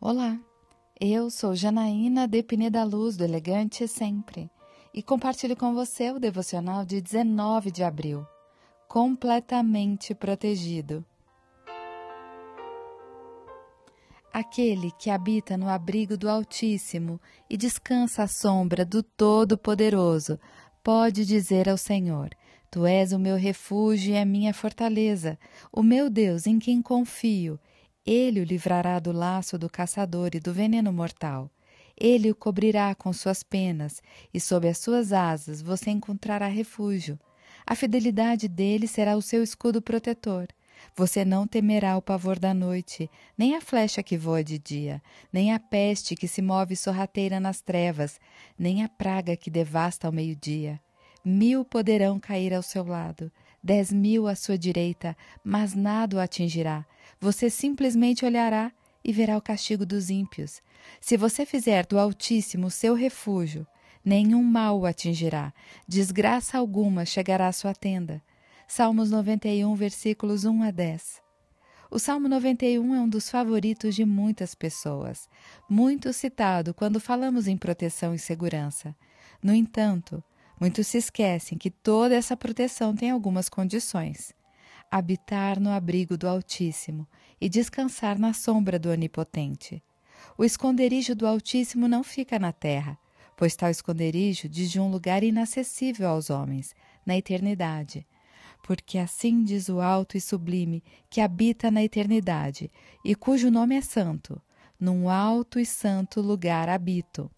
Olá, eu sou Janaína de Pineda Luz, do Elegante Sempre, e compartilho com você o devocional de 19 de abril, completamente protegido. Aquele que habita no abrigo do Altíssimo e descansa à sombra do Todo-Poderoso, pode dizer ao Senhor: Tu és o meu refúgio e a minha fortaleza, o meu Deus em quem confio ele o livrará do laço do caçador e do veneno mortal. Ele o cobrirá com suas penas, e sob as suas asas você encontrará refúgio. A fidelidade dele será o seu escudo protetor. Você não temerá o pavor da noite, nem a flecha que voa de dia, nem a peste que se move sorrateira nas trevas, nem a praga que devasta ao meio-dia. Mil poderão cair ao seu lado, dez mil à sua direita, mas nada o atingirá. Você simplesmente olhará e verá o castigo dos ímpios. Se você fizer do Altíssimo seu refúgio, nenhum mal o atingirá, desgraça alguma chegará à sua tenda. Salmos 91, versículos 1 a 10. O Salmo 91 é um dos favoritos de muitas pessoas, muito citado quando falamos em proteção e segurança. No entanto, Muitos se esquecem que toda essa proteção tem algumas condições. Habitar no abrigo do Altíssimo e descansar na sombra do Onipotente. O esconderijo do Altíssimo não fica na terra, pois tal esconderijo diz de um lugar inacessível aos homens, na eternidade. Porque assim diz o alto e sublime, que habita na eternidade, e cujo nome é santo, num alto e santo lugar habito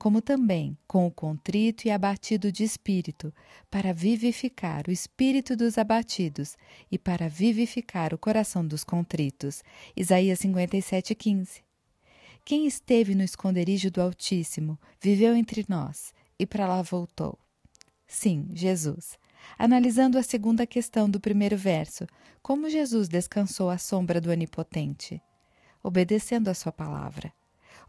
como também com o contrito e abatido de espírito, para vivificar o espírito dos abatidos e para vivificar o coração dos contritos. Isaías 57:15. Quem esteve no esconderijo do Altíssimo viveu entre nós e para lá voltou. Sim, Jesus. Analisando a segunda questão do primeiro verso, como Jesus descansou à sombra do Onipotente? Obedecendo a sua palavra.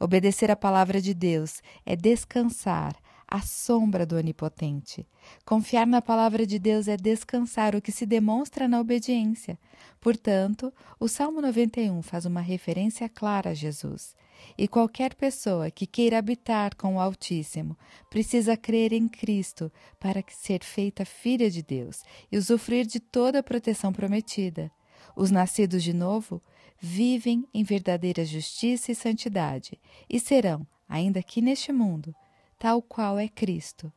Obedecer à palavra de Deus é descansar à sombra do Onipotente. Confiar na palavra de Deus é descansar, o que se demonstra na obediência. Portanto, o Salmo 91 faz uma referência clara a Jesus. E qualquer pessoa que queira habitar com o Altíssimo precisa crer em Cristo para ser feita filha de Deus e usufruir de toda a proteção prometida. Os nascidos de novo vivem em verdadeira justiça e santidade e serão, ainda aqui neste mundo, tal qual é Cristo.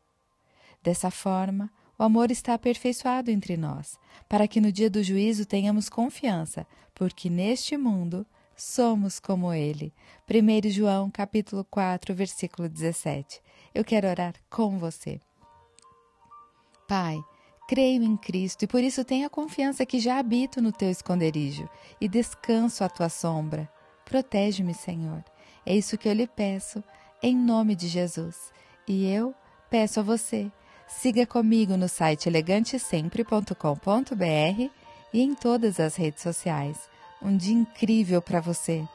Dessa forma, o amor está aperfeiçoado entre nós, para que no dia do juízo tenhamos confiança, porque neste mundo somos como ele. 1 João capítulo 4, versículo 17. Eu quero orar com você. Pai, Creio em Cristo e por isso tenha confiança que já habito no teu esconderijo e descanso à tua sombra. Protege-me, Senhor. É isso que eu lhe peço, em nome de Jesus. E eu peço a você, siga comigo no site elegantesempre.com.br e em todas as redes sociais. Um dia incrível para você!